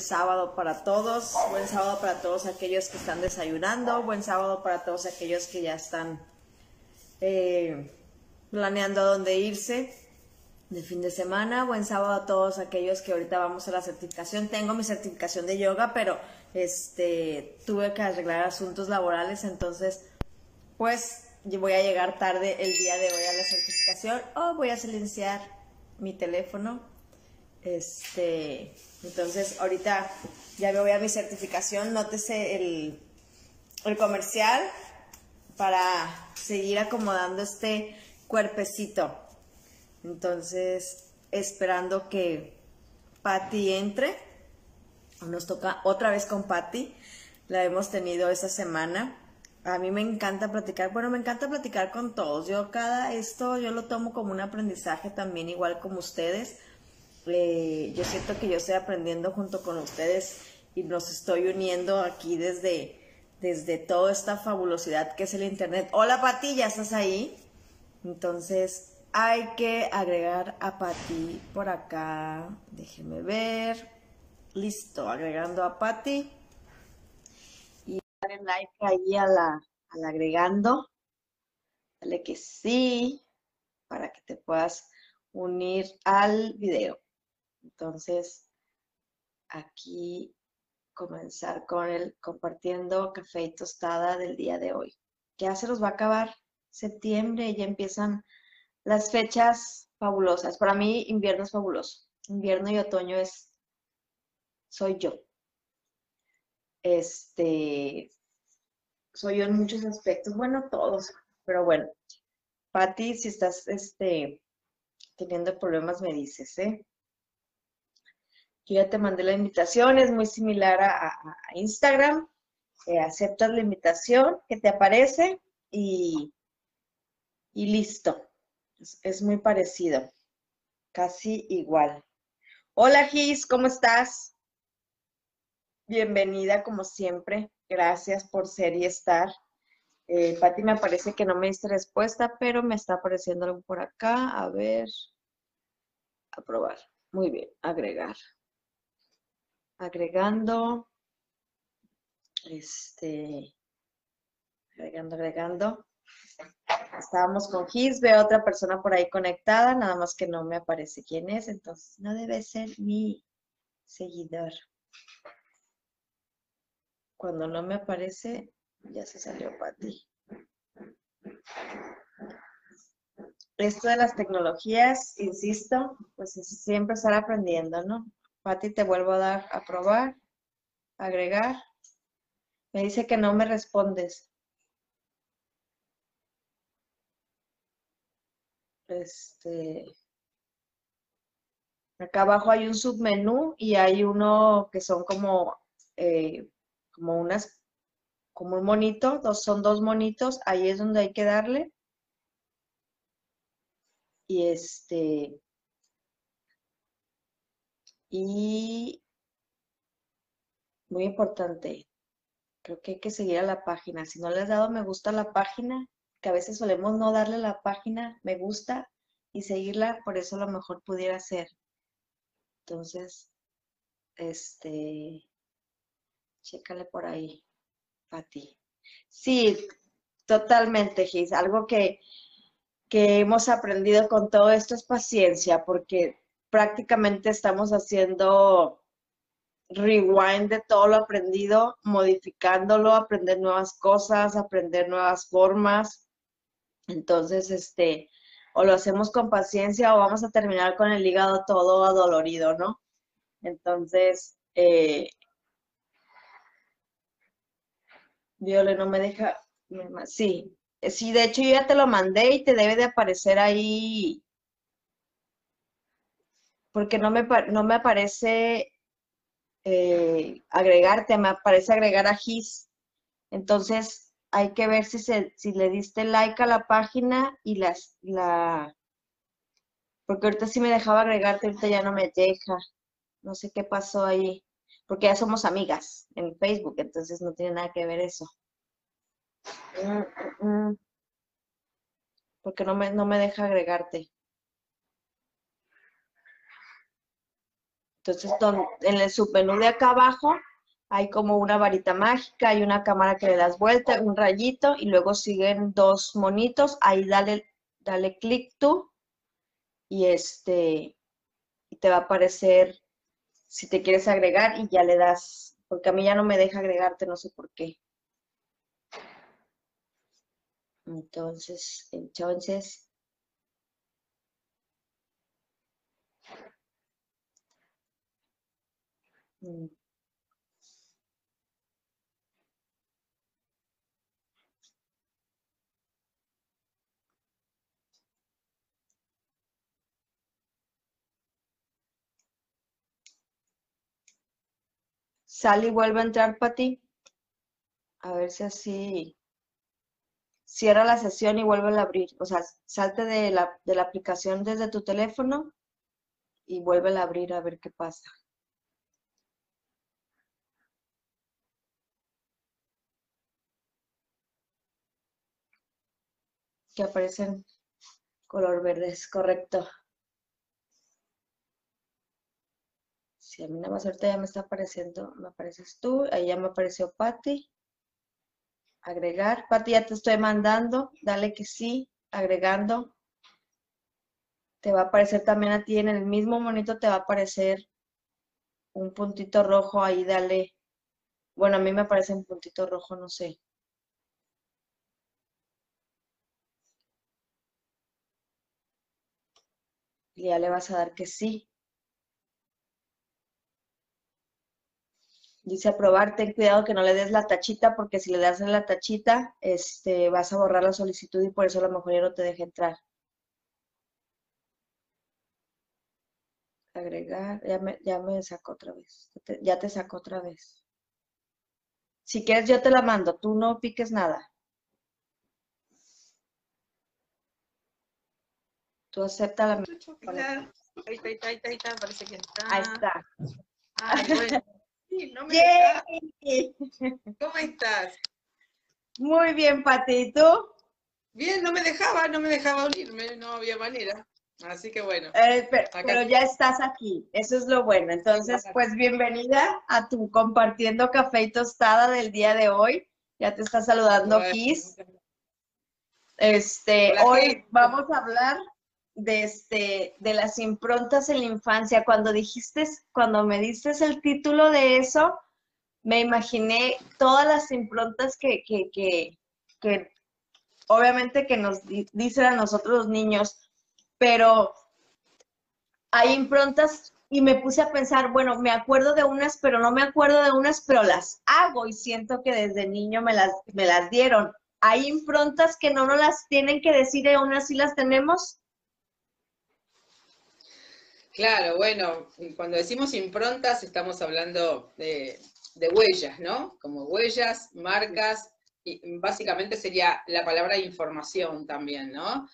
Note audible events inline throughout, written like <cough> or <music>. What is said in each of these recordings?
Sábado para todos, buen sábado para todos aquellos que están desayunando, buen sábado para todos aquellos que ya están eh, planeando a dónde irse de fin de semana, buen sábado a todos aquellos que ahorita vamos a la certificación. Tengo mi certificación de yoga, pero este tuve que arreglar asuntos laborales, entonces pues voy a llegar tarde el día de hoy a la certificación o voy a silenciar mi teléfono. Este, entonces ahorita ya me voy a mi certificación, nótese el, el comercial para seguir acomodando este cuerpecito. Entonces, esperando que Patty entre. Nos toca otra vez con Patty. La hemos tenido esta semana a mí me encanta platicar, bueno, me encanta platicar con todos. Yo cada esto, yo lo tomo como un aprendizaje también, igual como ustedes. Eh, yo siento que yo estoy aprendiendo junto con ustedes y nos estoy uniendo aquí desde, desde toda esta fabulosidad que es el Internet. Hola Pati, ¿ya estás ahí? Entonces hay que agregar a Pati por acá. Déjeme ver. Listo, agregando a Pati en like ahí a la, agregando. Dale que sí, para que te puedas unir al video. Entonces, aquí comenzar con el compartiendo café y tostada del día de hoy. Ya se los va a acabar septiembre, ya empiezan las fechas fabulosas. Para mí, invierno es fabuloso. Invierno y otoño es, soy yo. Este, soy yo en muchos aspectos, bueno, todos, pero bueno. Patti, si estás este, teniendo problemas, me dices, ¿eh? Yo ya te mandé la invitación, es muy similar a, Instagram. Eh, aceptas la invitación que te aparece y, y listo. Es, es, muy parecido, casi igual. Hola Gis, ¿cómo estás? Bienvenida como siempre. Gracias por ser y estar. Eh, Pati me parece que no me diste respuesta, pero me está apareciendo algo por acá. A ver. Aprobar. Muy bien. Agregar. Agregando. Este. Agregando, agregando. Estábamos con Gis, veo otra persona por ahí conectada, nada más que no me aparece quién es, entonces no debe ser mi seguidor. Cuando no me aparece, ya se salió Pati. Esto de las tecnologías, insisto, pues es siempre estar aprendiendo, ¿no? Pati, te vuelvo a dar a probar, agregar. Me dice que no me respondes. Este, acá abajo hay un submenú y hay uno que son como eh, como unas, como un monito, dos, son dos monitos, ahí es donde hay que darle. Y este, y muy importante, creo que hay que seguir a la página. Si no le has dado me gusta a la página, que a veces solemos no darle a la página me gusta y seguirla, por eso a lo mejor pudiera ser. Entonces, este, Chécale por ahí, Pati. Sí, totalmente, Gis. Algo que, que hemos aprendido con todo esto es paciencia, porque prácticamente estamos haciendo rewind de todo lo aprendido, modificándolo, aprender nuevas cosas, aprender nuevas formas. Entonces, este, o lo hacemos con paciencia o vamos a terminar con el hígado todo adolorido, ¿no? Entonces, eh, Viole no me deja, sí, sí, de hecho yo ya te lo mandé y te debe de aparecer ahí, porque no me, no me aparece eh, agregarte, me aparece agregar a GIS. Entonces, hay que ver si, se, si le diste like a la página y las, la... Porque ahorita sí me dejaba agregarte, ahorita ya no me deja. No sé qué pasó ahí. Porque ya somos amigas en Facebook, entonces no tiene nada que ver eso. Mm, mm, mm. Porque no me, no me deja agregarte. Entonces, en el submenú de acá abajo hay como una varita mágica, hay una cámara que le das vuelta, un rayito y luego siguen dos monitos. Ahí dale, dale clic tú y este y te va a aparecer si te quieres agregar y ya le das, porque a mí ya no me deja agregarte, no sé por qué. Entonces, entonces, mm. Sale y vuelve a entrar para. A ver si así cierra la sesión y vuelve a abrir. O sea, salte de la, de la aplicación desde tu teléfono y vuelve a abrir a ver qué pasa. Que aparecen color verde, es correcto. Si a mí nada más ahorita ya me está apareciendo, me apareces tú, ahí ya me apareció Patty. Agregar. Pati, ya te estoy mandando. Dale que sí. Agregando. Te va a aparecer también a ti en el mismo monito, te va a aparecer un puntito rojo ahí, dale. Bueno, a mí me aparece un puntito rojo, no sé. Y ya le vas a dar que sí. Dice aprobar, ten cuidado que no le des la tachita, porque si le das la tachita, este, vas a borrar la solicitud y por eso a lo mejor ya no te deja entrar. Agregar, ya me, ya me sacó otra vez. Ya te, sacó otra vez. Si quieres, yo te la mando. Tú no piques nada. Tú acepta la... Ahí está, ahí está, ahí está, parece que está. Ahí está. Ay, bueno. no me ¿Cómo estás? Muy bien, Pati, ¿y tú? Bien, no me dejaba, no me dejaba unirme, no había manera. Así que bueno. Eh, pero, ya estás aquí, eso es lo bueno. Entonces, pues bienvenida a tu compartiendo café y tostada del día de hoy. Ya te está saludando Kiss. Este, hoy vamos a hablar de, este, de las improntas en la infancia. Cuando dijiste, cuando me diste el título de eso, me imaginé todas las improntas que, que, que, que obviamente que nos dicen a nosotros los niños, pero hay improntas y me puse a pensar, bueno, me acuerdo de unas, pero no me acuerdo de unas, pero las hago y siento que desde niño me las, me las dieron. Hay improntas que no nos las tienen que decir y aún así las tenemos. Claro, bueno, cuando decimos improntas estamos hablando de, huellas, ¿no? Como huellas, marcas, y básicamente sería la palabra información también, ¿no?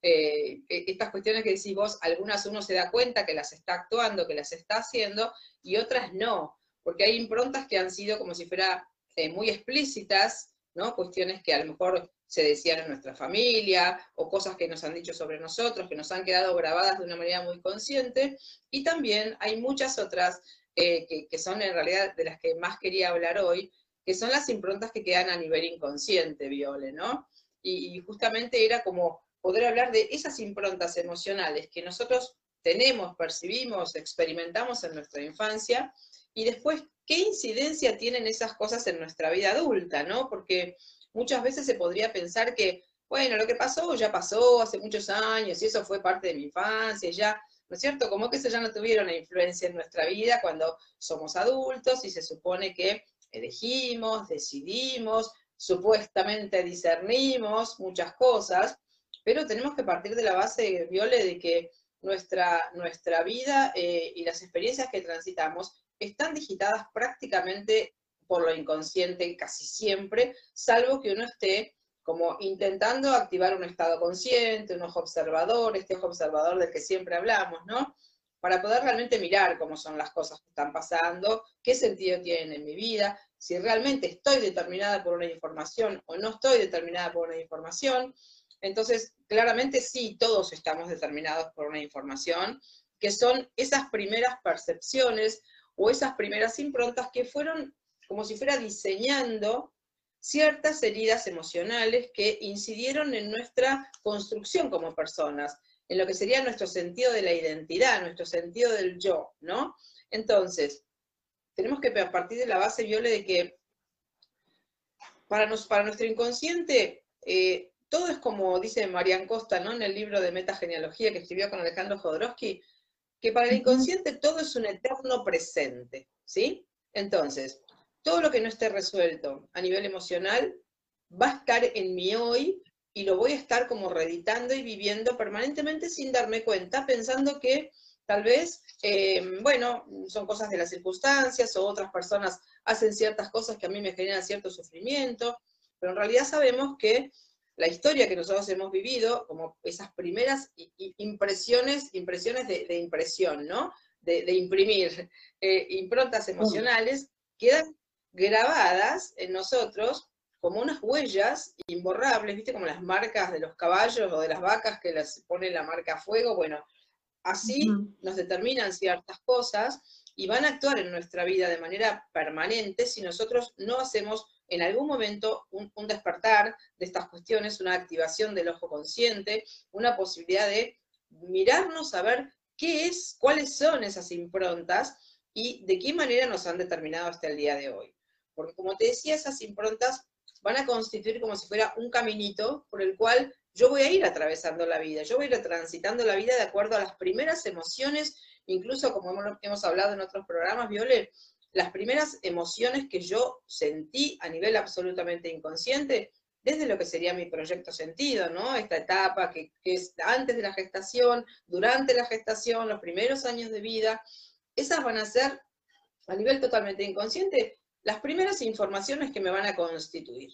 Eh, e, estas cuestiones que decís vos, algunas uno se da cuenta que las está actuando, que las está haciendo, y otras no, porque hay improntas que han sido como si fuera eh, muy explícitas, ¿no? Cuestiones que a lo mejor se decían en nuestra familia, o cosas que nos han dicho sobre nosotros, que nos han quedado grabadas de una manera muy consciente, y también hay muchas otras eh, que, son en realidad de las que más quería hablar hoy, que son las improntas que quedan a nivel inconsciente, Viole, ¿no? Y, justamente era como poder hablar de esas improntas emocionales que nosotros tenemos, percibimos, experimentamos en nuestra infancia, y después qué incidencia tienen esas cosas en nuestra vida adulta, ¿no? Porque muchas veces se podría pensar que, bueno, lo que pasó ya pasó hace muchos años y eso fue parte de mi infancia, ya, ¿no es cierto? Como que eso ya no tuvieron una influencia en nuestra vida cuando somos adultos y se supone que elegimos, decidimos, supuestamente discernimos muchas cosas, pero tenemos que partir de la base, Viole, de que nuestra, nuestra vida eh, y las experiencias que transitamos están digitadas prácticamente por lo inconsciente casi siempre, salvo que uno esté como intentando activar un estado consciente, un ojo observador, este ojo observador del que siempre hablamos, ¿no? Para poder realmente mirar cómo son las cosas que están pasando, qué sentido tienen en mi vida, si realmente estoy determinada por una información o no estoy determinada por una información. Entonces, claramente sí, todos estamos determinados por una información, que son esas primeras percepciones o esas primeras improntas que fueron como si fuera diseñando ciertas heridas emocionales que incidieron en nuestra construcción como personas, en lo que sería nuestro sentido de la identidad, nuestro sentido del yo, ¿no? Entonces, tenemos que partir de la base, Viole, de que para, nos, para nuestro inconsciente, eh, todo es como dice Marian Costa, ¿no? En el libro de Metagenealogía que escribió con Alejandro Jodorowsky, que para el inconsciente todo es un eterno presente, ¿sí? Entonces, todo lo que no esté resuelto a nivel emocional va a estar en mi hoy y lo voy a estar como reeditando y viviendo permanentemente sin darme cuenta, pensando que tal vez, eh, bueno, son cosas de las circunstancias o otras personas hacen ciertas cosas que a mí me generan cierto sufrimiento, pero en realidad sabemos que la historia que nosotros hemos vivido, como esas primeras impresiones, impresiones de, impresión, ¿no? De, imprimir eh, improntas emocionales, quedan grabadas en nosotros como unas huellas imborrables, ¿viste? Como las marcas de los caballos o de las vacas que les ponen la marca a fuego. Bueno, así nos determinan ciertas cosas y van a actuar en nuestra vida de manera permanente si nosotros no hacemos en algún momento un, despertar de estas cuestiones, una activación del ojo consciente, una posibilidad de mirarnos a ver qué es, cuáles son esas improntas y de qué manera nos han determinado hasta el día de hoy. Porque como te decía, esas improntas van a constituir como si fuera un caminito por el cual yo voy a ir atravesando la vida, yo voy a ir transitando la vida de acuerdo a las primeras emociones, incluso como hemos, hablado en otros programas, Viole, las primeras emociones que yo sentí a nivel absolutamente inconsciente, desde lo que sería mi proyecto sentido, ¿no? Esta etapa que, es antes de la gestación, durante la gestación, los primeros años de vida, esas van a ser, a nivel totalmente inconsciente, las primeras informaciones que me van a constituir,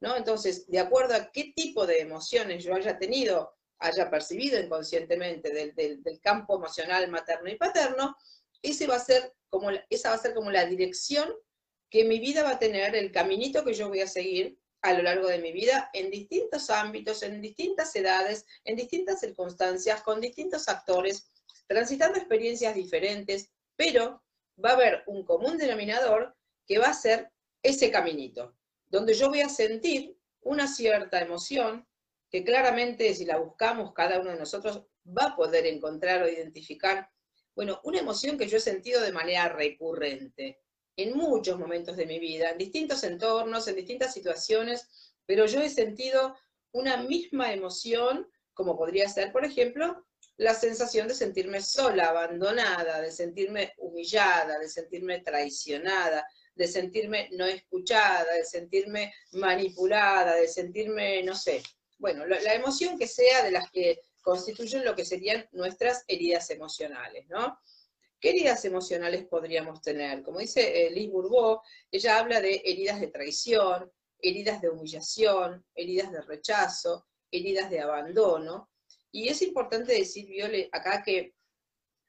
¿no? Entonces, de acuerdo a qué tipo de emociones yo haya tenido, haya percibido inconscientemente del, del campo emocional materno y paterno, ese va a ser como, esa va a ser como la dirección que mi vida va a tener, el caminito que yo voy a seguir a lo largo de mi vida en distintos ámbitos, en distintas edades, en distintas circunstancias, con distintos actores, transitando experiencias diferentes, pero va a haber un común denominador que va a ser ese caminito, donde yo voy a sentir una cierta emoción que claramente si la buscamos cada uno de nosotros va a poder encontrar o identificar bueno, una emoción que yo he sentido de manera recurrente en muchos momentos de mi vida, en distintos entornos, en distintas situaciones, pero yo he sentido una misma emoción, como podría ser, por ejemplo, la sensación de sentirme sola, abandonada, de sentirme humillada, de sentirme traicionada, de sentirme no escuchada, de sentirme manipulada, de sentirme, no sé, bueno, la, emoción que sea de las que constituyen lo que serían nuestras heridas emocionales, ¿no? ¿Qué heridas emocionales podríamos tener? Como dice eh, Liz Bourbeau, ella habla de heridas de traición, heridas de humillación, heridas de rechazo, heridas de abandono. Y es importante decir, Viole, acá que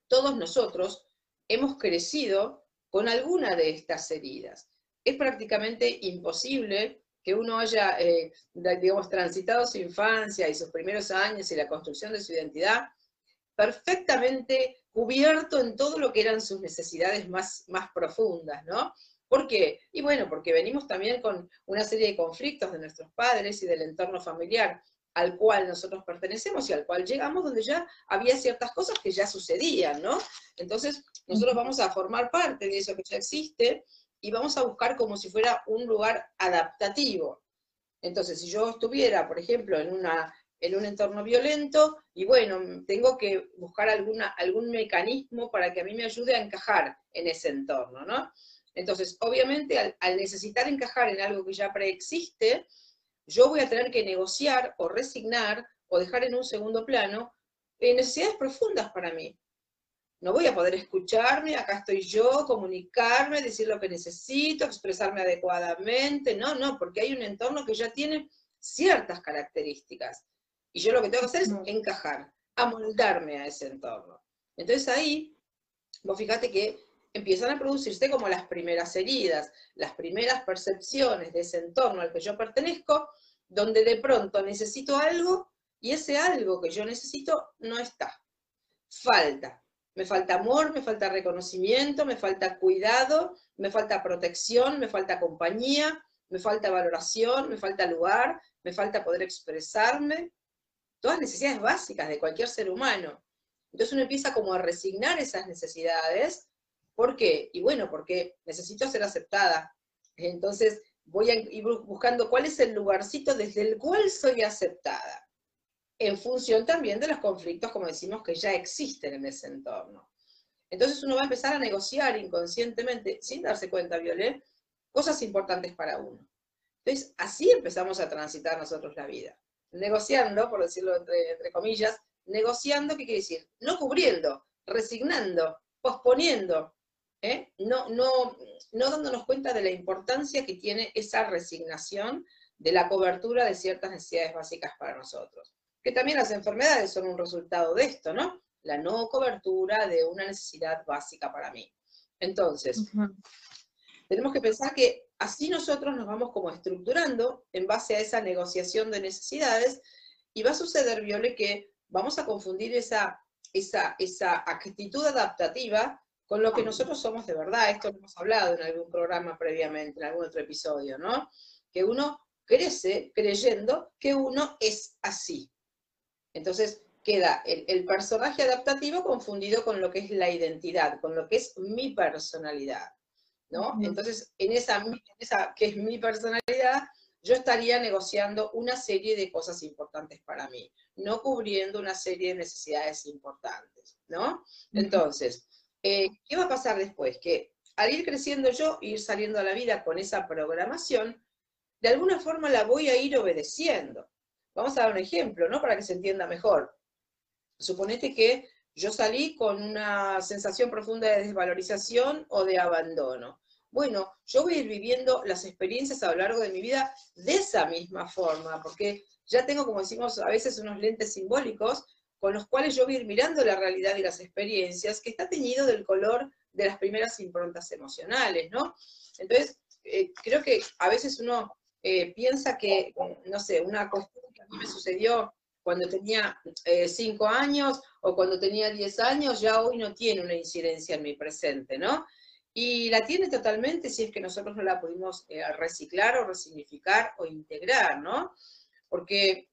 todos nosotros hemos crecido con alguna de estas heridas. Es prácticamente imposible que uno haya, eh, digamos, transitado su infancia y sus primeros años y la construcción de su identidad, perfectamente cubierto en todo lo que eran sus necesidades más, más profundas, ¿no? ¿Por qué? Y bueno, porque venimos también con una serie de conflictos de nuestros padres y del entorno familiar al cual nosotros pertenecemos y al cual llegamos, donde ya había ciertas cosas que ya sucedían, ¿no? Entonces, nosotros vamos a formar parte de eso que ya existe y vamos a buscar como si fuera un lugar adaptativo. Entonces, si yo estuviera, por ejemplo, en, una, en un entorno violento, y bueno, tengo que buscar alguna, algún mecanismo para que a mí me ayude a encajar en ese entorno, ¿no? Entonces, obviamente, al, necesitar encajar en algo que ya preexiste, yo voy a tener que negociar o resignar o dejar en un segundo plano eh, necesidades profundas para mí. No voy a poder escucharme, acá estoy yo, comunicarme, decir lo que necesito, expresarme adecuadamente. No, no, porque hay un entorno que ya tiene ciertas características. Y yo lo que tengo que hacer es encajar, amoldarme a ese entorno. Entonces ahí, vos fíjate que empiezan a producirse como las primeras heridas, las primeras percepciones de ese entorno al que yo pertenezco, donde de pronto necesito algo y ese algo que yo necesito no está. Falta. Me falta amor, me falta reconocimiento, me falta cuidado, me falta protección, me falta compañía, me falta valoración, me falta lugar, me falta poder expresarme. Todas necesidades básicas de cualquier ser humano. Entonces uno empieza como a resignar esas necesidades ¿Por qué? Y bueno, porque necesito ser aceptada. Entonces voy a ir buscando cuál es el lugarcito desde el cual soy aceptada, en función también de los conflictos, como decimos, que ya existen en ese entorno. Entonces uno va a empezar a negociar inconscientemente, sin darse cuenta, Violet, cosas importantes para uno. Entonces, así empezamos a transitar nosotros la vida. Negociando, por decirlo entre, entre comillas, negociando, ¿qué quiere decir? No cubriendo, resignando, posponiendo, ¿eh? no, no, no dándonos cuenta de la importancia que tiene esa resignación de la cobertura de ciertas necesidades básicas para nosotros. Que también las enfermedades son un resultado de esto, ¿no? La no cobertura de una necesidad básica para mí. Entonces, tenemos que pensar que así nosotros nos vamos como estructurando en base a esa negociación de necesidades y va a suceder, Viole, que vamos a confundir esa, esa, esa actitud adaptativa con lo que nosotros somos de verdad. Esto lo hemos hablado en algún programa previamente, en algún otro episodio, ¿no? Que uno crece creyendo que uno es así. Entonces queda el, personaje adaptativo confundido con lo que es la identidad, con lo que es mi personalidad, ¿no? Entonces, en esa, en esa que es mi personalidad, yo estaría negociando una serie de cosas importantes para mí, no cubriendo una serie de necesidades importantes, ¿no? Entonces, eh, ¿Qué va a pasar después? Que al ir creciendo yo, ir saliendo a la vida con esa programación, de alguna forma la voy a ir obedeciendo. Vamos a dar un ejemplo, ¿no? Para que se entienda mejor. Suponete que yo salí con una sensación profunda de desvalorización o de abandono. Bueno, yo voy a ir viviendo las experiencias a lo largo de mi vida de esa misma forma, porque ya tengo, como decimos a veces, unos lentes simbólicos con los cuales yo voy a ir mirando la realidad y las experiencias, que está teñido del color de las primeras improntas emocionales, ¿no? Entonces, eh, creo que a veces uno eh, piensa que, no sé, una cuestión que a mí me sucedió cuando tenía eh, cinco años o cuando tenía diez años, ya hoy no tiene una incidencia en mi presente, ¿no? Y la tiene totalmente si es que nosotros no la pudimos reciclar o resignificar o integrar, ¿no? Porque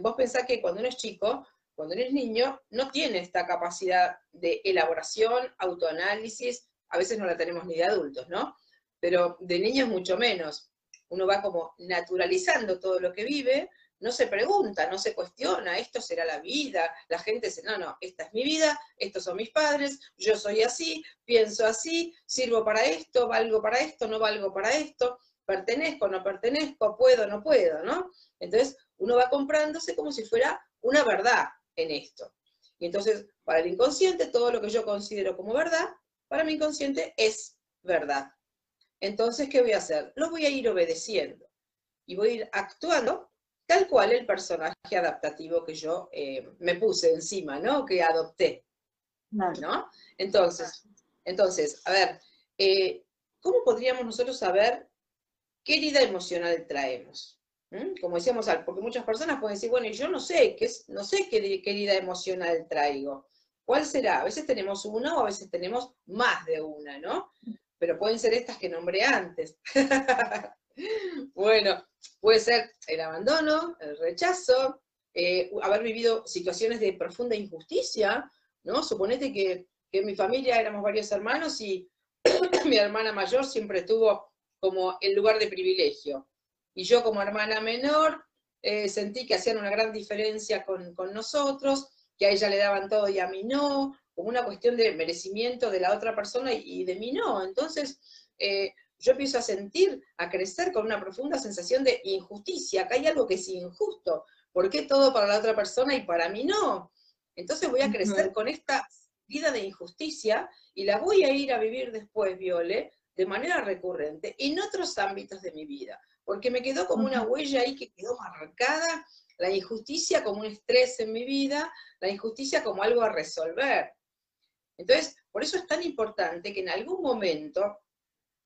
vos pensás que cuando uno es chico, cuando eres niño, no tiene esta capacidad de elaboración, autoanálisis, a veces no la tenemos ni de adultos, ¿no? Pero de niños mucho menos. Uno va como naturalizando todo lo que vive, no se pregunta, no se cuestiona, esto será la vida, la gente dice, no, no, esta es mi vida, estos son mis padres, yo soy así, pienso así, sirvo para esto, valgo para esto, no valgo para esto, pertenezco, no pertenezco, puedo, no puedo, ¿no? Entonces uno va comprándose como si fuera una verdad, en esto. Y entonces, para el inconsciente, todo lo que yo considero como verdad, para mi inconsciente es verdad. Entonces, ¿qué voy a hacer? Lo voy a ir obedeciendo y voy a ir actuando tal cual el personaje adaptativo que yo eh, me puse encima, ¿no? Que adopté. ¿No? Entonces, entonces, a ver, eh, ¿cómo podríamos nosotros saber qué herida emocional traemos? ¿Mm? Como decíamos, porque muchas personas pueden decir, bueno, yo no sé, qué, no sé qué querida emocional traigo. ¿Cuál será? A veces tenemos una o a veces tenemos más de una, ¿no? Pero pueden ser estas que nombré antes. <laughs> bueno, puede ser el abandono, el rechazo, eh, haber vivido situaciones de profunda injusticia, ¿no? Suponete que, que en mi familia éramos varios hermanos y <clears throat> mi hermana mayor siempre tuvo como el lugar de privilegio. Y yo como hermana menor eh, sentí que hacían una gran diferencia con, nosotros, que a ella le daban todo y a mí no, como una cuestión de merecimiento de la otra persona y, de mí no. Entonces, eh, yo empiezo a sentir, a crecer con una profunda sensación de injusticia. Acá hay algo que es injusto. ¿Por qué todo para la otra persona y para mí no? Entonces voy a crecer con esta vida de injusticia y la voy a ir a vivir después, Viole, de manera recurrente en otros ámbitos de mi vida, porque me quedó como una huella ahí que quedó marcada, la injusticia como un estrés en mi vida, la injusticia como algo a resolver. Entonces, por eso es tan importante que en algún momento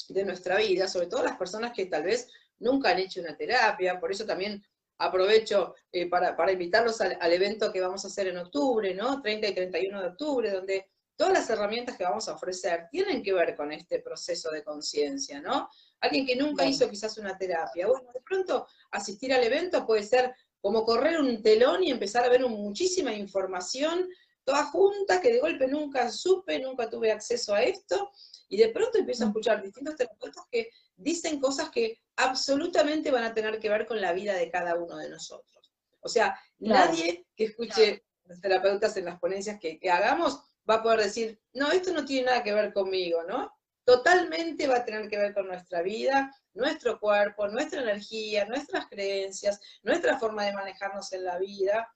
de nuestra vida, sobre todo las personas que tal vez nunca han hecho una terapia, por eso también aprovecho eh, para, invitarlos al, al, evento que vamos a hacer en octubre, ¿no? 30 y 31 de octubre, donde todas las herramientas que vamos a ofrecer tienen que ver con este proceso de conciencia, ¿no? Alguien que nunca hizo quizás una terapia, bueno, de pronto asistir al evento puede ser como correr un telón y empezar a ver muchísima información, toda junta, que de golpe nunca supe, nunca tuve acceso a esto, y de pronto empiezo a mm. escuchar distintos terapeutas que dicen cosas que absolutamente van a tener que ver con la vida de cada uno de nosotros. O sea, nadie que escuche los terapeutas en las ponencias que hagamos va a poder decir, no, esto no tiene nada que ver conmigo, ¿no? Totalmente va a tener que ver con nuestra vida, nuestro cuerpo, nuestra energía, nuestras creencias, nuestra forma de manejarnos en la vida.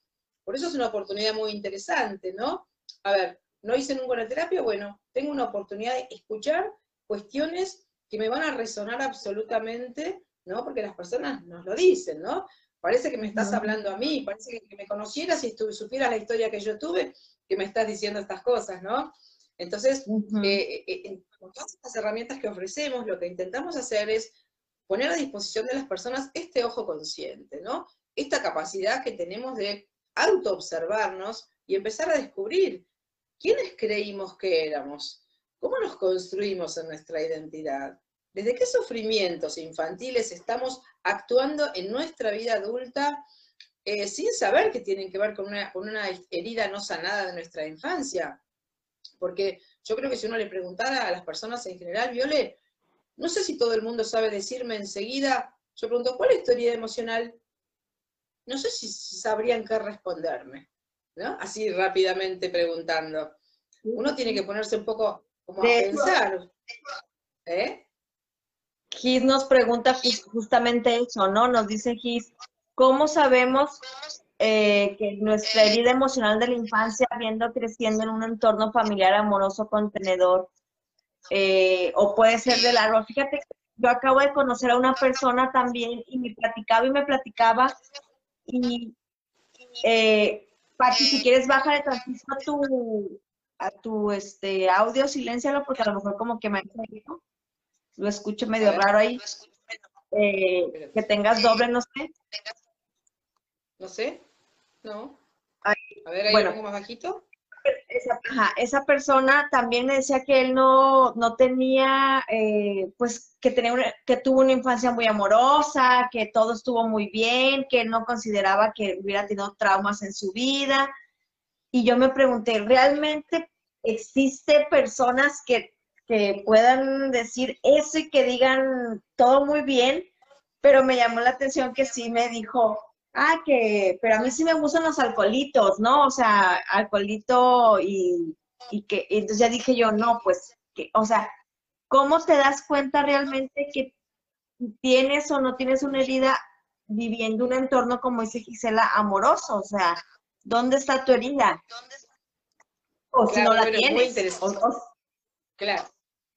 Por eso es una oportunidad muy interesante, ¿no? A ver, no hice nunca una terapia, bueno, tengo una oportunidad de escuchar cuestiones que me van a resonar absolutamente, ¿no? Porque las personas nos lo dicen, ¿no? Parece que me estás hablando a mí, parece que, me conocieras y supieras la historia que yo tuve, que me estás diciendo estas cosas, ¿no? Entonces, eh, eh, con todas estas herramientas que ofrecemos, lo que intentamos hacer es poner a disposición de las personas este ojo consciente, ¿no? Esta capacidad que tenemos de autoobservarnos y empezar a descubrir quiénes creímos que éramos, cómo nos construimos en nuestra identidad, desde qué sufrimientos infantiles estamos actuando en nuestra vida adulta eh, sin saber que tienen que ver con una, con una herida no sanada de nuestra infancia. Porque yo creo que si uno le preguntara a las personas en general, Viole, no sé si todo el mundo sabe decirme enseguida, yo pregunto, ¿cuál es tu herida emocional? No sé si, sabrían qué responderme, ¿no? Así rápidamente preguntando. Uno tiene que ponerse un poco como a pensar. ¿Eh? Gis nos pregunta justamente eso, ¿no? Nos dice Gis, ¿Cómo sabemos eh, que nuestra herida emocional de la infancia, viendo creciendo en un entorno familiar amoroso contenedor, eh, o puede ser de largo? Fíjate, yo acabo de conocer a una persona también y me platicaba y me platicaba y eh, Pati, si quieres baja de tantito a tu, a tu este, audio, siléncialo porque a lo mejor como que me ha lo escucho medio raro ahí. Eh, que tengas doble, no sé. No sé, no. a ver, ahí bueno, más bajito. Esa, esa, persona también me decía que él no, no tenía, eh, pues que, tenía que tuvo una infancia muy amorosa, que todo estuvo muy bien, que él no consideraba que hubiera tenido traumas en su vida. Y yo me pregunté, ¿realmente existe personas que, que puedan decir eso y que digan todo muy bien? Pero me llamó la atención que sí me dijo, ah, que, pero a mí sí me gustan los alcoholitos, ¿no? O sea, alcoholito y, y que, entonces ya dije yo, no, pues, que, o sea, ¿cómo te das cuenta realmente que tienes o no tienes una herida viviendo un entorno, como dice Gisela, amoroso? O sea, ¿dónde está tu herida? O si no la tienes. Claro,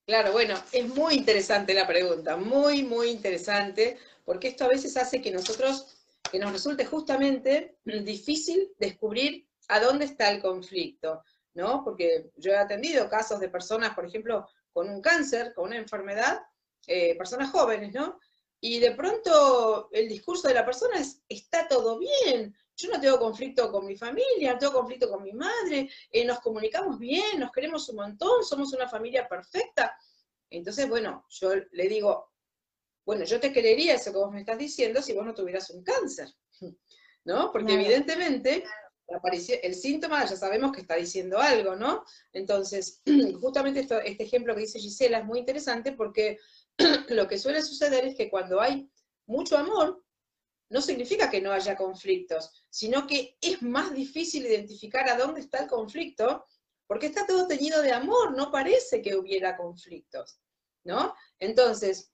claro, bueno, es muy interesante la pregunta, muy, muy interesante, porque esto a veces hace que nosotros que nos resulte justamente difícil descubrir a dónde está el conflicto, ¿no? Porque yo he atendido casos de personas, por ejemplo, con un cáncer, con una enfermedad, eh, personas jóvenes, ¿no? Y de pronto el discurso de la persona es, está todo bien, yo no tengo conflicto con mi familia, no tengo conflicto con mi madre, eh, nos comunicamos bien, nos queremos un montón, somos una familia perfecta. Entonces, bueno, yo le digo, bueno, yo te creería eso que vos me estás diciendo si vos no tuvieras un cáncer. <laughs> ¿no? Porque evidentemente el síntoma ya sabemos que está diciendo algo, ¿no? Entonces, <clears throat> justamente este ejemplo que dice Gisela es muy interesante porque <clears throat> lo que suele suceder es que cuando hay mucho amor, no significa que no haya conflictos, sino que es más difícil identificar a dónde está el conflicto, porque está todo teñido de amor, no parece que hubiera conflictos, ¿no? Entonces,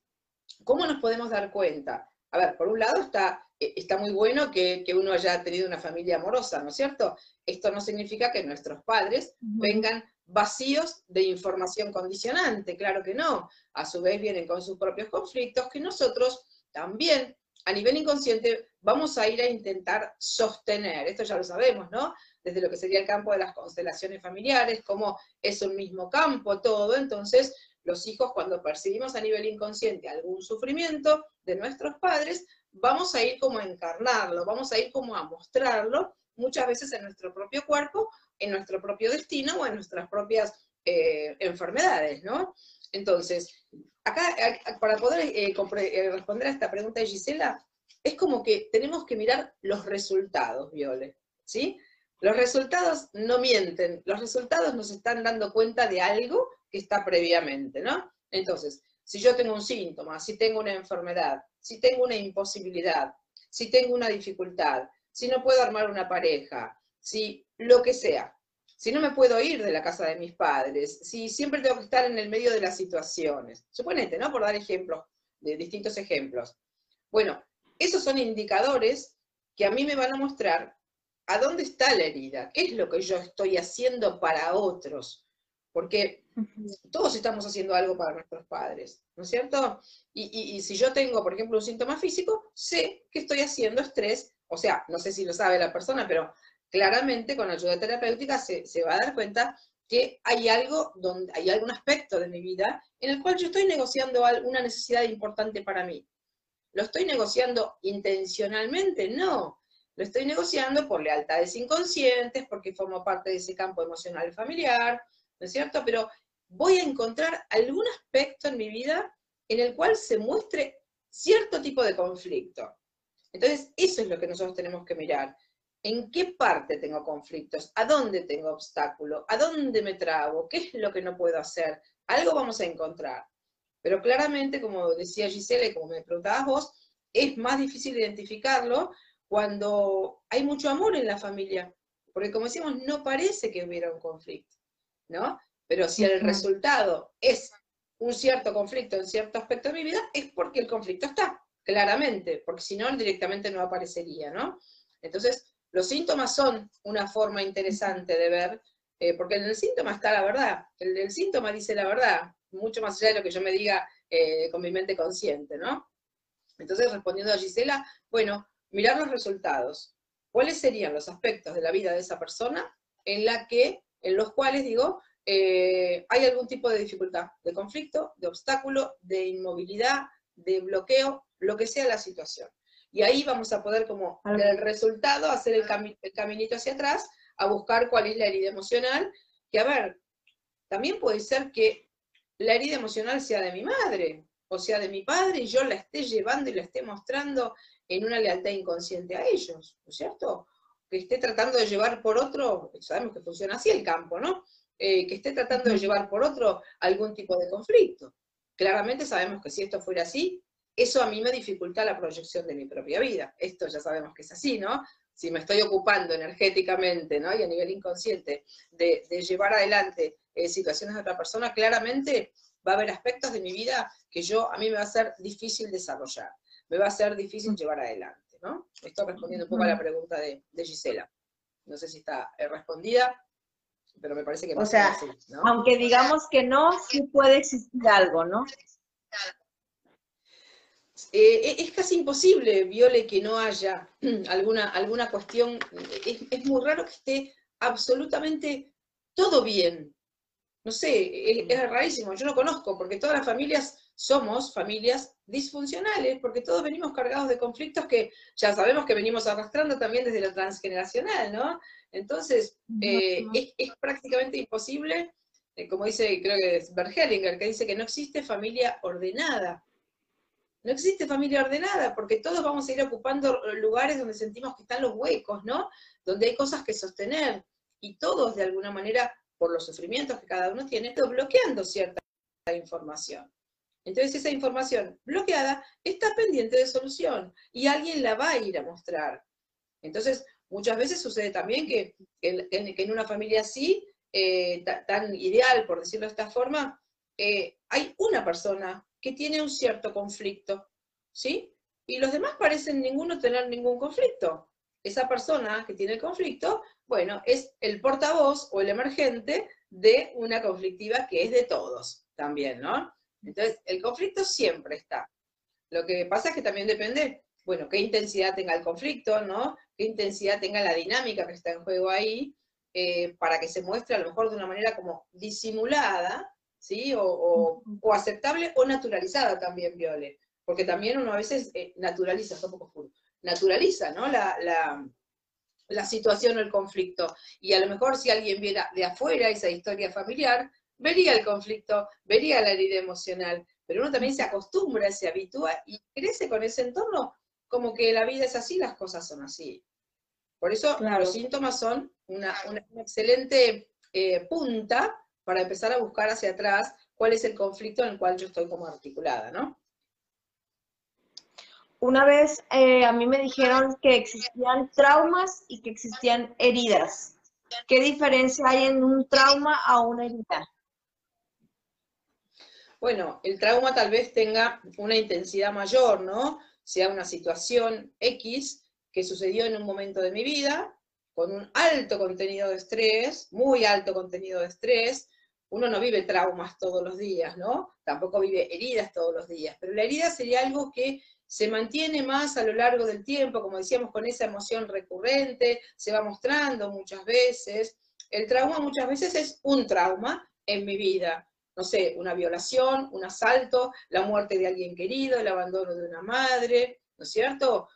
¿cómo nos podemos dar cuenta? A ver, por un lado está, eh, está muy bueno que, uno haya tenido una familia amorosa, ¿no es cierto? Esto no significa que nuestros padres vengan vacíos de información condicionante, claro que no. A su vez vienen con sus propios conflictos que nosotros también a nivel inconsciente vamos a ir a intentar sostener, esto ya lo sabemos, ¿no? Desde lo que sería el campo de las constelaciones familiares, como es un mismo campo, todo, entonces los hijos cuando percibimos a nivel inconsciente algún sufrimiento de nuestros padres, vamos a ir como a encarnarlo, vamos a ir como a mostrarlo, muchas veces en nuestro propio cuerpo, en nuestro propio destino o en nuestras propias eh, enfermedades, ¿no? Entonces, acá, para poder eh, eh, responder a esta pregunta de Gisela, es como que tenemos que mirar los resultados, Viole, ¿sí? Los resultados no mienten, los resultados nos están dando cuenta de algo que está previamente, ¿no? Entonces, si yo tengo un síntoma, si tengo una enfermedad, si tengo una imposibilidad, si tengo una dificultad, si no puedo armar una pareja, si lo que sea, si no me puedo ir de la casa de mis padres, si siempre tengo que estar en el medio de las situaciones. Suponete, ¿no? Por dar ejemplos, de distintos ejemplos. Bueno, esos son indicadores que a mí me van a mostrar a dónde está la herida, qué es lo que yo estoy haciendo para otros. Porque todos estamos haciendo algo para nuestros padres, ¿no es cierto? Y, y, si yo tengo, por ejemplo, un síntoma físico, sé que estoy haciendo estrés, o sea, no sé si lo sabe la persona, pero claramente con ayuda terapéutica se, va a dar cuenta que hay algo, donde, hay algún aspecto de mi vida en el cual yo estoy negociando una necesidad importante para mí. ¿Lo estoy negociando intencionalmente? No. Lo estoy negociando por lealtades inconscientes, porque formo parte de ese campo emocional familiar, ¿no es cierto? Pero voy a encontrar algún aspecto en mi vida en el cual se muestre cierto tipo de conflicto. Entonces, eso es lo que nosotros tenemos que mirar. ¿En qué parte tengo conflictos? ¿A dónde tengo obstáculo? ¿A dónde me trago? ¿Qué es lo que no puedo hacer? Algo vamos a encontrar. Pero claramente, como decía Gisela y como me preguntabas vos, es más difícil identificarlo cuando hay mucho amor en la familia. Porque como decimos, no parece que hubiera un conflicto, ¿no? Pero si el resultado es un cierto conflicto en cierto aspecto de mi vida, es porque el conflicto está, claramente, porque si no, directamente no aparecería, ¿no? Entonces, los síntomas son una forma interesante de ver, eh, porque en el síntoma está la verdad, el, síntoma dice la verdad, mucho más allá de lo que yo me diga eh, con mi mente consciente, ¿no? Entonces, respondiendo a Gisela, bueno, mirar los resultados. ¿Cuáles serían los aspectos de la vida de esa persona en, la que, en los cuales, digo, eh, hay algún tipo de dificultad, de conflicto, de obstáculo, de inmovilidad, de bloqueo, lo que sea la situación. Y ahí vamos a poder como del resultado hacer el, caminito hacia atrás, a buscar cuál es la herida emocional, que a ver, también puede ser que la herida emocional sea de mi madre, o sea de mi padre, y yo la esté llevando y la esté mostrando en una lealtad inconsciente a ellos, ¿no es cierto? Que esté tratando de llevar por otro, sabemos que funciona así el campo, ¿no? Eh, que esté tratando de llevar por otro algún tipo de conflicto. Claramente sabemos que si esto fuera así, eso a mí me dificulta la proyección de mi propia vida. Esto ya sabemos que es así, ¿no? Si me estoy ocupando energéticamente, ¿no? Y a nivel inconsciente de, llevar adelante eh, situaciones de otra persona, claramente va a haber aspectos de mi vida que yo, a mí me va a ser difícil desarrollar, me va a ser difícil llevar adelante, ¿no? Estoy respondiendo un poco a la pregunta de, Gisela. No sé si está eh, respondida, pero me parece que... O sea, aunque digamos que no, sí puede existir algo, ¿no? Eh, es casi imposible, Viole, que no haya <clears throat> alguna, alguna cuestión, es, muy raro que esté absolutamente todo bien. No sé, es, rarísimo, yo no conozco, porque todas las familias somos familias disfuncionales, porque todos venimos cargados de conflictos que ya sabemos que venimos arrastrando también desde lo transgeneracional, ¿no? Entonces, eh, es, prácticamente imposible, eh, como dice, creo que es Bergelinger, que dice que no existe familia ordenada No existe familia ordenada, porque todos vamos a ir ocupando lugares donde sentimos que están los huecos, ¿no? Donde hay cosas que sostener, y todos de alguna manera, por los sufrimientos que cada uno tiene, bloqueando cierta información. Entonces esa información bloqueada está pendiente de solución y alguien la va a ir a mostrar. Entonces, muchas veces sucede también que, en una familia así, eh, tan ideal, por decirlo de esta forma, eh, hay una persona que tiene un cierto conflicto, ¿sí? Y los demás parecen ninguno tener ningún conflicto. Esa persona que tiene el conflicto, bueno, es el portavoz o el emergente de una conflictiva que es de todos también, ¿no? Entonces, el conflicto siempre está. Lo que pasa es que también depende, bueno, qué intensidad tenga el conflicto, ¿no? Qué intensidad tenga la dinámica que está en juego ahí, eh, para que se muestre a lo mejor de una manera como disimulada, ¿sí? O, aceptable o naturalizada también, Viole. Porque también uno a veces eh, naturaliza, está un poco oscuro, naturaliza, ¿no? La, la, situación o el conflicto. Y a lo mejor si alguien viera de afuera esa historia familiar, vería el conflicto, vería la herida emocional, pero uno también se acostumbra, se habitúa y crece con ese entorno como que la vida es así, las cosas son así. Por eso los síntomas son una, excelente eh, punta para empezar a buscar hacia atrás cuál es el conflicto en el cual yo estoy como articulada, ¿no? Una vez eh, a mí me dijeron que existían traumas y que existían heridas. ¿Qué diferencia hay en un trauma a una herida? Bueno, el trauma tal vez tenga una intensidad mayor, ¿no? Sea una situación X que sucedió en un momento de mi vida, con un alto contenido de estrés, muy alto contenido de estrés, uno no vive traumas todos los días, ¿no? Tampoco vive heridas todos los días, pero la herida sería algo que se mantiene más a lo largo del tiempo, como decíamos, con esa emoción recurrente, se va mostrando muchas veces. El trauma muchas veces es un trauma en mi vida, no sé, una violación, un asalto, la muerte de alguien querido, el abandono de una madre, ¿no es cierto?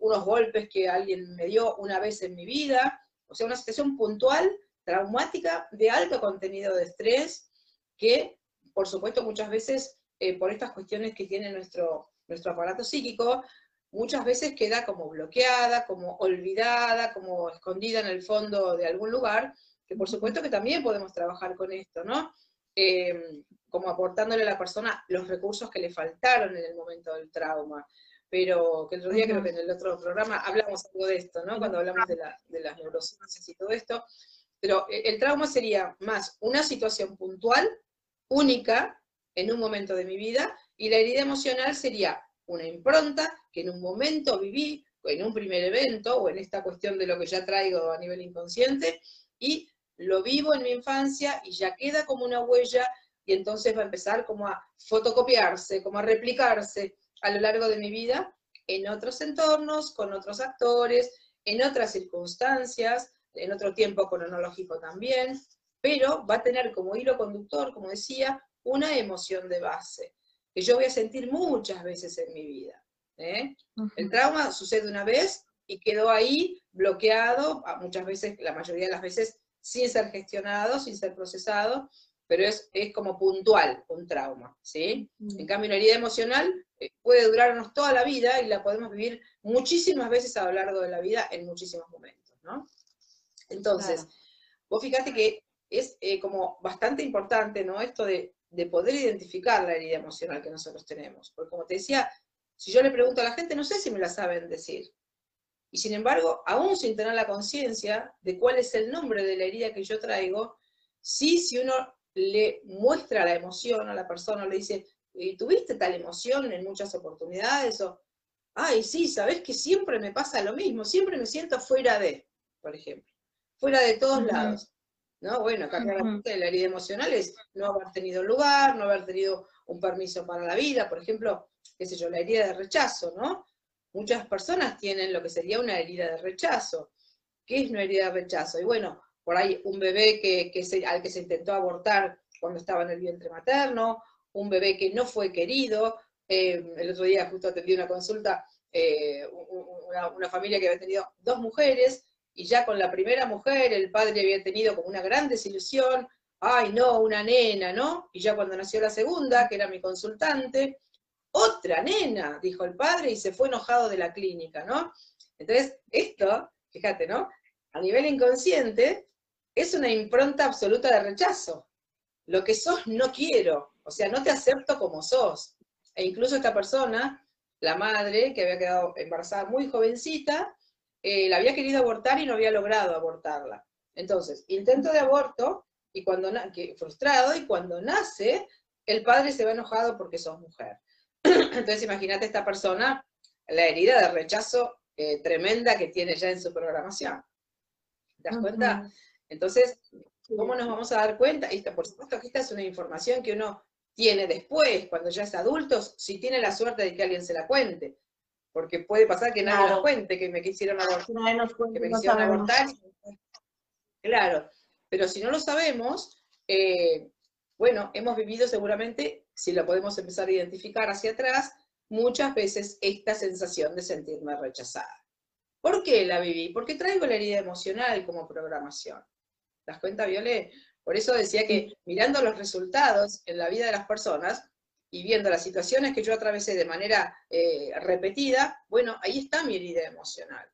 Unos golpes que alguien me dio una vez en mi vida, o sea, una situación puntual traumática de alto contenido de estrés, que por supuesto muchas veces eh, por estas cuestiones que tiene nuestro, nuestro aparato psíquico, muchas veces queda como bloqueada, como olvidada, como escondida en el fondo de algún lugar, que por supuesto que también podemos trabajar con esto, ¿no? Eh, como aportándole a la persona los recursos que le faltaron en el momento del trauma. Pero que el otro día creo que en el otro programa hablamos algo de esto, ¿no? Cuando hablamos de, de las neurociencias y todo esto, pero eh, el trauma sería más una situación puntual, única, en un momento de mi vida, y la herida emocional sería una impronta que en un momento viví, en un primer evento, o en esta cuestión de lo que ya traigo a nivel inconsciente, y lo vivo en mi infancia y ya queda como una huella, y entonces va a empezar como a fotocopiarse, como a replicarse a lo largo de mi vida en otros entornos, con otros actores, en otras circunstancias, en otro tiempo cronológico también, pero va a tener como hilo conductor, como decía, una emoción de base, que yo voy a sentir muchas veces en mi vida. ¿eh? El trauma sucede una vez y quedó ahí bloqueado, muchas veces, la mayoría de las veces, sin ser gestionado, sin ser procesado, pero es, es como puntual un trauma, ¿sí? En cambio, una herida emocional eh, puede durarnos toda la vida y la podemos vivir muchísimas veces a lo largo de la vida en muchísimos momentos, ¿no? Entonces, vos fíjate que es eh, como bastante importante, ¿no? Esto de, poder identificar la herida emocional que nosotros tenemos. Porque como te decía, si yo le pregunto a la gente, no sé si me la saben decir. Y sin embargo, aún sin tener la conciencia de cuál es el nombre de la herida que yo traigo, sí, si uno le muestra la emoción a la persona, le dice, ¿tuviste tal emoción en muchas oportunidades? O, ay, sí, sabes que siempre me pasa lo mismo, siempre me siento fuera de, por ejemplo fuera de todos lados. ¿no? Bueno, acá claramente la herida emocional es no haber tenido lugar, no haber tenido un permiso para la vida, por ejemplo, qué sé yo, la herida de rechazo, ¿no? Muchas personas tienen lo que sería una herida de rechazo. ¿Qué es una herida de rechazo? Y bueno, por ahí un bebé que, se, al que se intentó abortar cuando estaba en el vientre materno, un bebé que no fue querido. Eh, el otro día justo atendí una consulta, eh, una, una, familia que había tenido dos mujeres, y ya con la primera mujer el padre había tenido como una gran desilusión, ay no, una nena, ¿no? Y ya cuando nació la segunda, que era mi consultante, otra nena, dijo el padre y se fue enojado de la clínica, ¿no? Entonces, esto, fíjate, ¿no? A nivel inconsciente, es una impronta absoluta de rechazo. Lo que sos no quiero, o sea, no te acepto como sos. E incluso esta persona, la madre, que había quedado embarazada muy jovencita, eh, la había querido abortar y no había logrado abortarla. Entonces, intento de aborto, y cuando frustrado, y cuando nace, el padre se va enojado porque sos mujer. <clears throat> Entonces, imagínate esta persona, la herida de rechazo eh, tremenda que tiene ya en su programación. ¿Te das cuenta? Entonces, ¿cómo nos vamos a dar cuenta? Esta, por supuesto que esta es una información que uno tiene después, cuando ya es adulto, si tiene la suerte de que alguien se la cuente. Porque puede pasar que nadie nos cuente que me quisieron abortar. que me quisieron abortar. Claro, pero si no lo sabemos, eh, bueno, hemos vivido seguramente, si lo podemos empezar a identificar hacia atrás, muchas veces esta sensación de sentirme rechazada. ¿Por qué la viví? Porque traigo la herida emocional como programación. ¿Te das cuenta, Viole? Por eso decía que mirando los resultados en la vida de las personas y viendo las situaciones que yo atravesé de manera eh, repetida, bueno, ahí está mi herida emocional.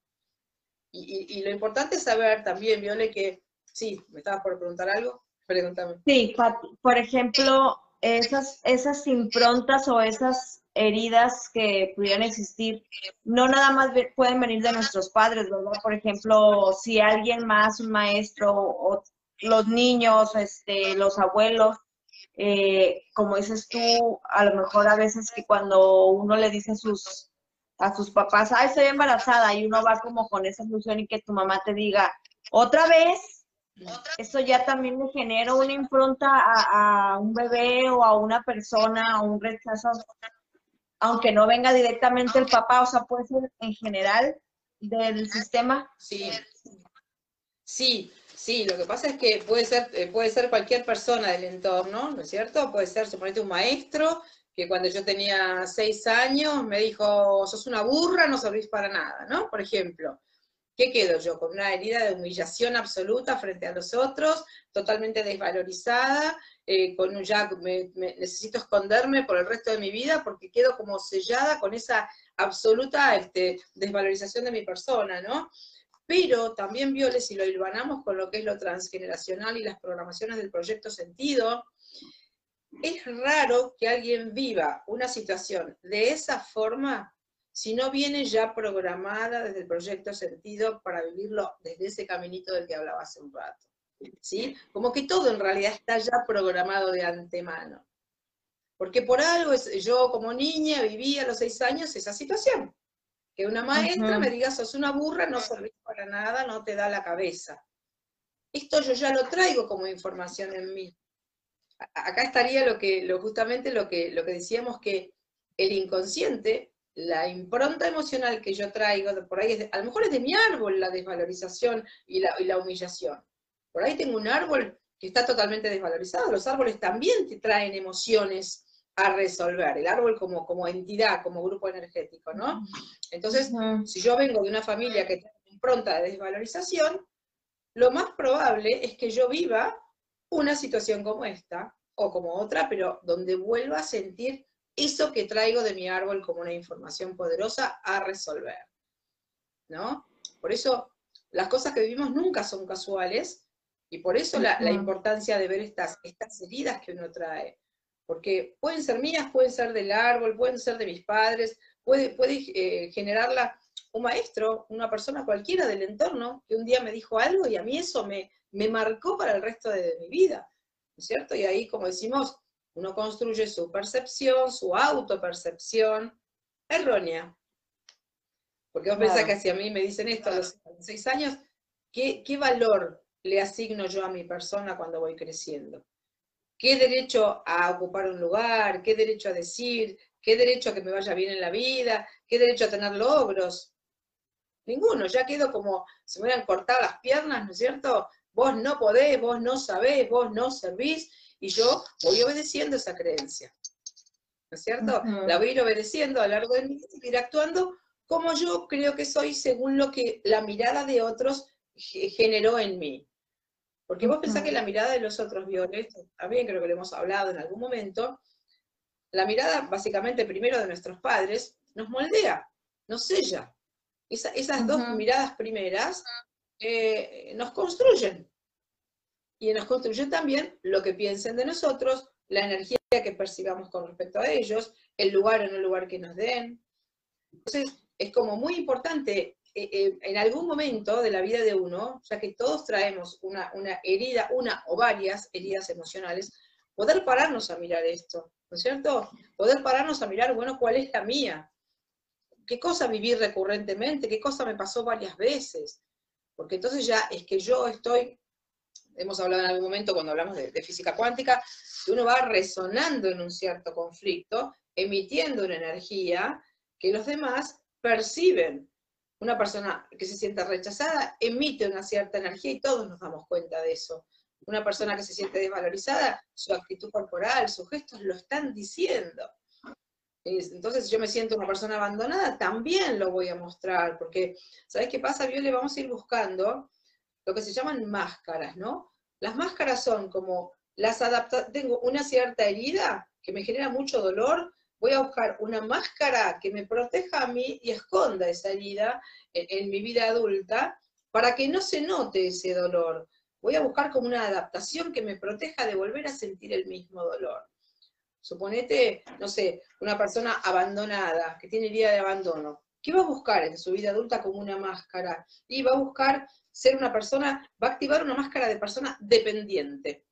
Y, lo importante es saber también, Viole, que, sí, me estabas por preguntar algo, pregúntame. Sí, por ejemplo, esas, esas improntas o esas heridas que pudieran existir, no nada más pueden venir de nuestros padres, ¿verdad? Por ejemplo, si alguien más, un maestro o los niños, este, los abuelos, eh, como dices tú, a lo mejor a veces que cuando uno le dice a sus, a sus papás, ay, estoy embarazada, y uno va como con esa ilusión y que tu mamá te diga, otra vez, eso ya también me genera una impronta a, a, un bebé o a una persona, a un rechazo, aunque no venga directamente el papá, o sea, puede ser en general del sistema. Sí, sí, Sí, lo que pasa es que puede ser, eh, puede ser cualquier persona del entorno, ¿no es cierto? Puede ser, suponete, un maestro que cuando yo tenía seis años me dijo, sos una burra, no servís para nada, ¿no? Por ejemplo, ¿qué quedo yo? Con una herida de humillación absoluta frente a los otros, totalmente desvalorizada, eh, con un ya necesito esconderme por el resto de mi vida porque quedo como sellada con esa absoluta este, desvalorización de mi persona, ¿no? Pero también Viole, si lo hilvanamos con lo que es lo transgeneracional y las programaciones del proyecto sentido, es raro que alguien viva una situación de esa forma si no viene ya programada desde el proyecto sentido para vivirlo desde ese caminito del que hablaba hace un rato. ¿sí? Como que todo en realidad está ya programado de antemano. Porque por algo yo como niña viví a los seis años esa situación. Que una maestra me diga, sos una burra, no servís para nada, no te da la cabeza. Esto yo ya lo traigo como información en mí. Acá estaría lo que, lo, justamente lo que, lo que decíamos que el inconsciente, la impronta emocional que yo traigo, por ahí a lo mejor es de mi árbol la desvalorización y la, y la humillación. Por ahí tengo un árbol que está totalmente desvalorizado. Los árboles también te traen emociones a resolver, el árbol como, como entidad, como grupo energético, ¿no? Entonces, si yo vengo de una familia que tiene impronta de desvalorización, lo más probable es que yo viva una situación como esta, o como otra, pero donde vuelva a sentir eso que traigo de mi árbol como una información poderosa a resolver, ¿no? Por eso, las cosas que vivimos nunca son casuales, y por eso la, la importancia de ver estas, estas heridas que uno trae porque pueden ser mías, pueden ser del árbol, pueden ser de mis padres, puede, puede eh, generarla un maestro, una persona cualquiera del entorno, que un día me dijo algo y a mí eso me, me marcó para el resto de, mi vida, ¿no es cierto? Y ahí, como decimos, uno construye su percepción, su autopercepción errónea. Porque vos pensás que si a mí me dicen esto a los seis años, ¿qué, ¿qué valor le asigno yo a mi persona cuando voy creciendo? ¿Qué derecho a ocupar un lugar? ¿Qué derecho a decir? ¿Qué derecho a que me vaya bien en la vida? ¿Qué derecho a tener logros? Ninguno, ya quedo como se me hubieran cortado las piernas, ¿no es cierto? Vos no podés, vos no sabés, vos no servís, y yo voy obedeciendo esa creencia. ¿No es cierto? La voy a ir obedeciendo a lo largo de mi vida y ir actuando como yo creo que soy según lo que la mirada de otros generó en mí. Porque vos pensás que la mirada de los otros, Violet, también creo que lo hemos hablado en algún momento, la mirada básicamente primero de nuestros padres nos moldea, nos sella. esas dos miradas primeras eh, nos construyen. Y nos construyen también lo que piensen de nosotros, la energía que percibamos con respecto a ellos, el lugar o no lugar que nos den. Entonces, es como muy importante eh, eh, en algún momento de la vida de uno, ya que todos traemos una, una herida, una o varias heridas emocionales, poder pararnos a mirar esto, ¿no es cierto? Poder pararnos a mirar, bueno, ¿cuál es la mía? ¿Qué cosa viví recurrentemente? ¿Qué cosa me pasó varias veces? Porque entonces ya es que yo estoy, hemos hablado en algún momento cuando hablamos de, de física cuántica, que uno va resonando en un cierto conflicto, emitiendo una energía que los demás perciben. Una persona que se sienta rechazada emite una cierta energía y todos nos damos cuenta de eso. Una persona que se siente desvalorizada, su actitud corporal, sus gestos lo están diciendo. Entonces, si yo me siento una persona abandonada, también lo voy a mostrar, porque, ¿sabes qué pasa, Le Vamos a ir buscando lo que se llaman máscaras, ¿no? Las máscaras son como las adaptaciones, tengo una cierta herida que me genera mucho dolor, voy a buscar una máscara que me proteja a mí y esconda esa herida en, mi vida adulta para que no se note ese dolor. Voy a buscar como una adaptación que me proteja de volver a sentir el mismo dolor. Suponete, no sé, una persona abandonada, que tiene herida de abandono. ¿Qué va a buscar en su vida adulta como una máscara? Y va a buscar ser una persona, va a activar una máscara de persona dependiente.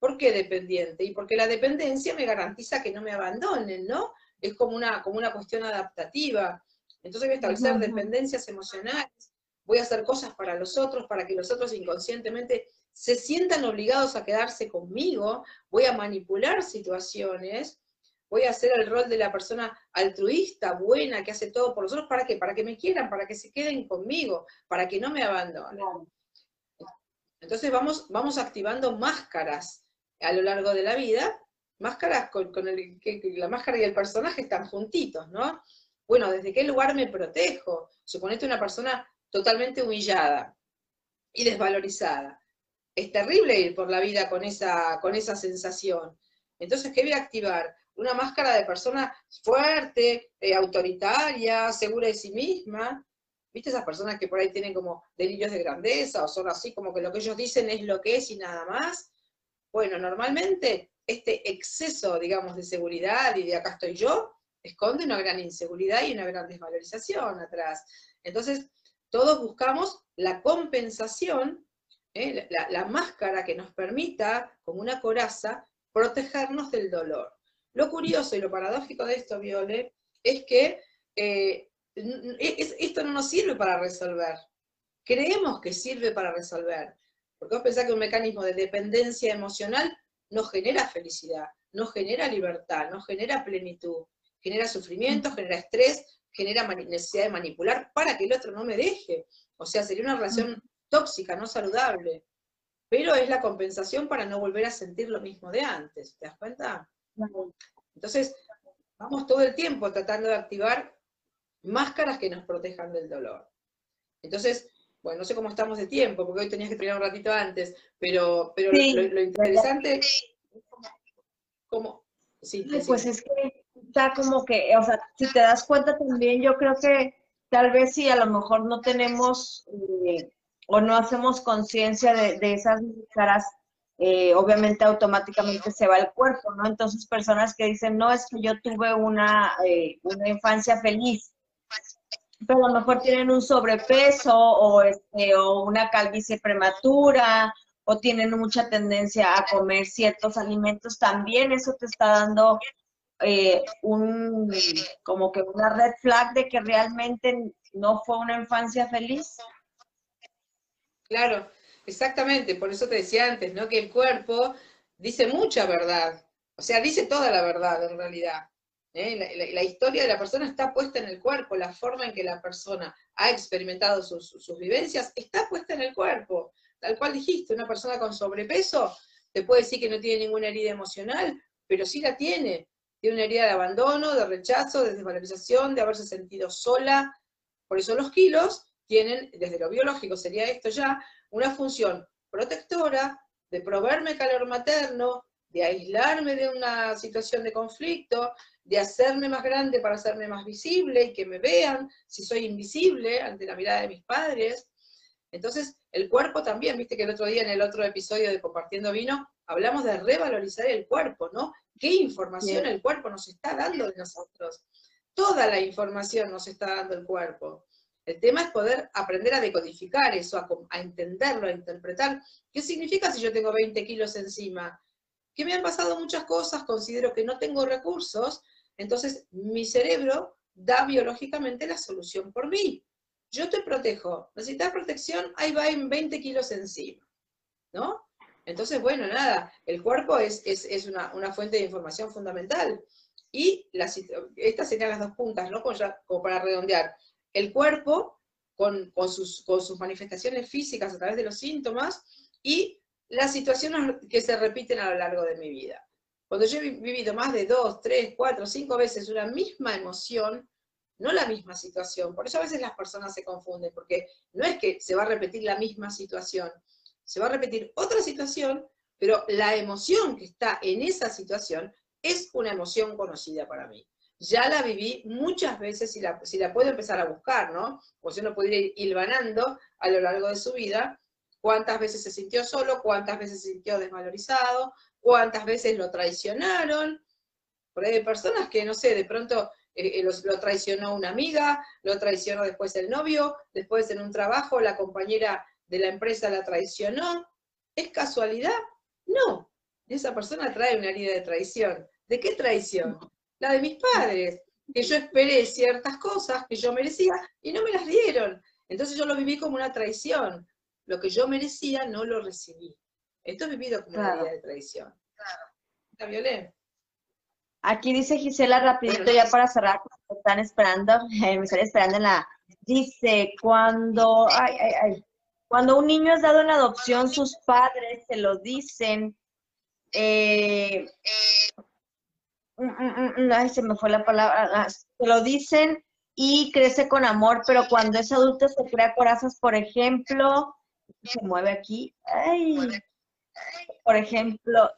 ¿Por qué dependiente? Y porque la dependencia me garantiza que no me abandonen, ¿no? Es como una, como una cuestión adaptativa. Entonces voy a establecer dependencias emocionales, voy a hacer cosas para los otros, para que los otros inconscientemente se sientan obligados a quedarse conmigo, voy a manipular situaciones, voy a hacer el rol de la persona altruista, buena, que hace todo por los otros, ¿para qué? Para que me quieran, para que se queden conmigo, para que no me abandonen. Entonces vamos, vamos activando máscaras a lo largo de la vida, máscaras con, el, que, la máscara y el personaje están juntitos, ¿no? Bueno, ¿desde qué lugar me protejo? Suponete una persona totalmente humillada y desvalorizada. Es terrible ir por la vida con esa, con esa sensación. Entonces, ¿qué voy a activar? Una máscara de persona fuerte, eh, autoritaria, segura de sí misma. ¿Viste esas personas que por ahí tienen como delirios de grandeza o son así como que lo que ellos dicen es lo que es y nada más? Bueno, normalmente este exceso, digamos, de seguridad y de acá estoy yo, esconde una gran inseguridad y una gran desvalorización atrás. Entonces, todos buscamos la compensación, ¿eh? la, máscara que nos permita, como una coraza, protegernos del dolor. Lo curioso y lo paradójico de esto, Viole, es que eh, esto no nos sirve para resolver. Creemos que sirve para resolver, porque vos pensás que un mecanismo de dependencia emocional no genera felicidad, no genera libertad, no genera plenitud, genera sufrimiento, genera estrés, genera necesidad de manipular para que el otro no me deje. O sea, sería una relación tóxica, no saludable. Pero es la compensación para no volver a sentir lo mismo de antes, ¿te das cuenta? Entonces, vamos todo el tiempo tratando de activar máscaras que nos protejan del dolor. Entonces, bueno, no sé cómo estamos de tiempo, porque hoy tenías que terminar un ratito antes, pero, pero lo, interesante es como... Sí, pues es que está como que, o sea, si te das cuenta también, yo creo que tal vez si a lo mejor no tenemos eh, o no hacemos conciencia de, esas caras, eh, obviamente automáticamente se va el cuerpo, ¿no? Entonces personas que dicen, no, es que yo tuve una, eh, una infancia feliz, pero a lo mejor tienen un sobrepeso o, este, o una calvicie prematura o tienen mucha tendencia a comer ciertos alimentos, también eso te está dando eh, un como que una red flag de que realmente no fue una infancia feliz. Claro, exactamente, por eso te decía antes, ¿no? Que el cuerpo dice mucha verdad, o sea, dice toda la verdad en realidad. ¿Eh? La, historia de la persona está puesta en el cuerpo, la forma en que la persona ha experimentado sus, vivencias está puesta en el cuerpo. Tal cual dijiste, una persona con sobrepeso te puede decir que no tiene ninguna herida emocional, pero sí la tiene. Tiene una herida de abandono, de rechazo, de desvalorización, de haberse sentido sola. Por eso los kilos tienen, desde lo biológico sería esto ya, una función protectora, de proveerme calor materno, de aislarme de una situación de conflicto, de hacerme más grande para hacerme más visible y que me vean si soy invisible ante la mirada de mis padres. Entonces, el cuerpo también, viste que el otro día en el otro episodio de Compartiendo Vino, hablamos de revalorizar el cuerpo, ¿no? ¿Qué información el cuerpo nos está dando de nosotros? Toda la información nos está dando el cuerpo. El tema es poder aprender a decodificar eso, a, a, entenderlo, a interpretar. ¿Qué significa si yo tengo 20 kilos encima? Que me han pasado muchas cosas, considero que no tengo recursos, entonces mi cerebro da biológicamente la solución por mí. Yo te protejo, necesitas protección, ahí va en 20 kilos encima, ¿no? Entonces, bueno, nada, el cuerpo es, es, una, fuente de información fundamental. Y estas serían las dos puntas, ¿no? Como, para redondear. El cuerpo, con, sus, con sus manifestaciones físicas a través de los síntomas, y las situaciones que se repiten a lo largo de mi vida. Cuando yo he vivido más de dos, tres, cuatro, cinco veces una misma emoción, no la misma situación, por eso a veces las personas se confunden, porque no es que se va a repetir la misma situación, se va a repetir otra situación, pero la emoción que está en esa situación es una emoción conocida para mí. Ya la viví muchas veces y la, si la puedo empezar a buscar, ¿no? O si uno puede ir hilvanando a lo largo de su vida, cuántas veces se sintió solo, cuántas veces se sintió desvalorizado, cuántas veces lo traicionaron. Por ahí hay personas que, no sé, de pronto eh, eh, lo traicionó una amiga, lo traicionó después el novio, después en un trabajo la compañera de la empresa la traicionó. ¿Es casualidad? No. Esa persona trae una herida de traición. ¿De qué traición? La de mis padres, que yo esperé ciertas cosas que yo merecía y no me las dieron. Entonces yo lo viví como una traición. Lo que yo merecía no lo recibí. Esto es vivido como una herida de traición. ¿La violé? Aquí dice Gisela rapidito ya para cerrar, están esperando, <laughs> me están esperando en la... Dice, cuando... Ay, ay, ay. Cuando un niño es dado en adopción, sus padres se lo dicen. Eh, mm, mm, mm, ay, se me fue la palabra. Ah, se lo dicen y crece con amor, pero cuando es adulto se crea corazas, por ejemplo, se mueve aquí. Ay, por ejemplo,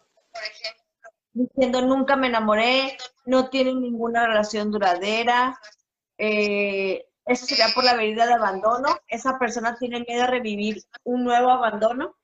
diciendo nunca me enamoré, no tienen ninguna relación duradera. Eh, eso sería por la medida de abandono. Esa persona tiene miedo a revivir un nuevo abandono.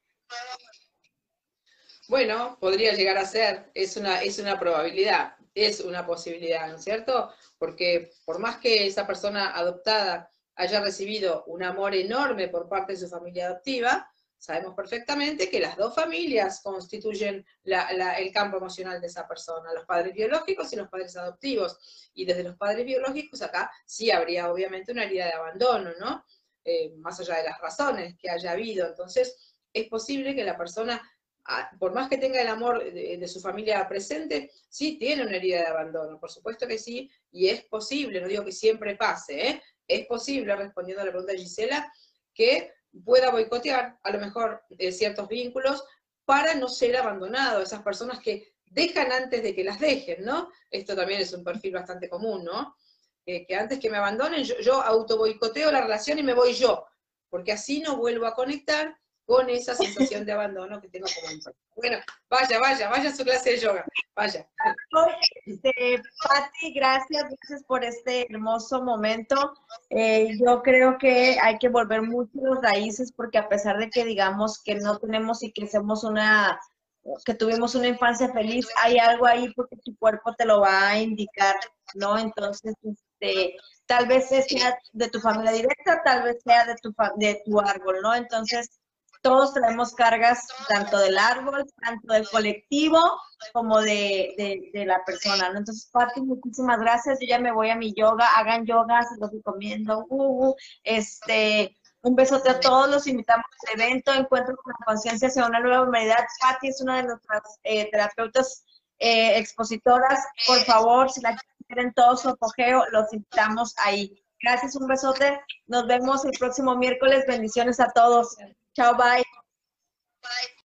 Bueno, podría llegar a ser, es una, es una probabilidad, es una posibilidad, ¿no es cierto? Porque por más que esa persona adoptada haya recibido un amor enorme por parte de su familia adoptiva, sabemos perfectamente que las dos familias constituyen el campo emocional de esa persona, los padres biológicos y los padres adoptivos. Y desde los padres biológicos acá sí habría obviamente una herida de abandono, ¿no? Eh, más allá de las razones que haya habido. Entonces, es posible que la persona, ah, por más que tenga el amor de, su familia presente, sí tiene una herida de abandono, por supuesto que sí, y es posible, no digo que siempre pase, ¿eh? es posible, respondiendo a la pregunta de Gisela, que pueda boicotear a lo mejor eh, ciertos vínculos para no ser abandonado, esas personas que dejan antes de que las dejen, ¿no? Esto también es un perfil bastante común, ¿no? que antes que me abandonen, yo, yo auto boicoteo la relación y me voy yo, porque así no vuelvo a conectar con esa sensación de abandono que tengo como Bueno, vaya, vaya, vaya a su clase de yoga, vaya. Este, Patti, gracias, gracias por este hermoso momento. Eh, yo creo que hay que volver mucho los raíces porque a pesar de que digamos que no tenemos y que somos una que tuvimos una infancia feliz, hay algo ahí porque tu cuerpo te lo va a indicar, ¿no? Entonces, este, tal vez sea de tu familia directa, tal vez sea de tu, de tu árbol, ¿no? Entonces, todos traemos cargas tanto del árbol, tanto del colectivo, como de, la persona. Entonces, Pati, muchísimas gracias. Yo ya me voy a mi yoga, hagan yoga, se los recomiendo. Uh, este, un besote a todos, los invitamos al evento Encuentro con la Conciencia hacia una nueva humanidad. Pati es una de nuestras eh, terapeutas eh, expositoras. Por favor, si la quieren todo su apogeo, los invitamos ahí. Gracias, un besote. Nos vemos el próximo miércoles. Bendiciones a todos. Chao, bye. Bye.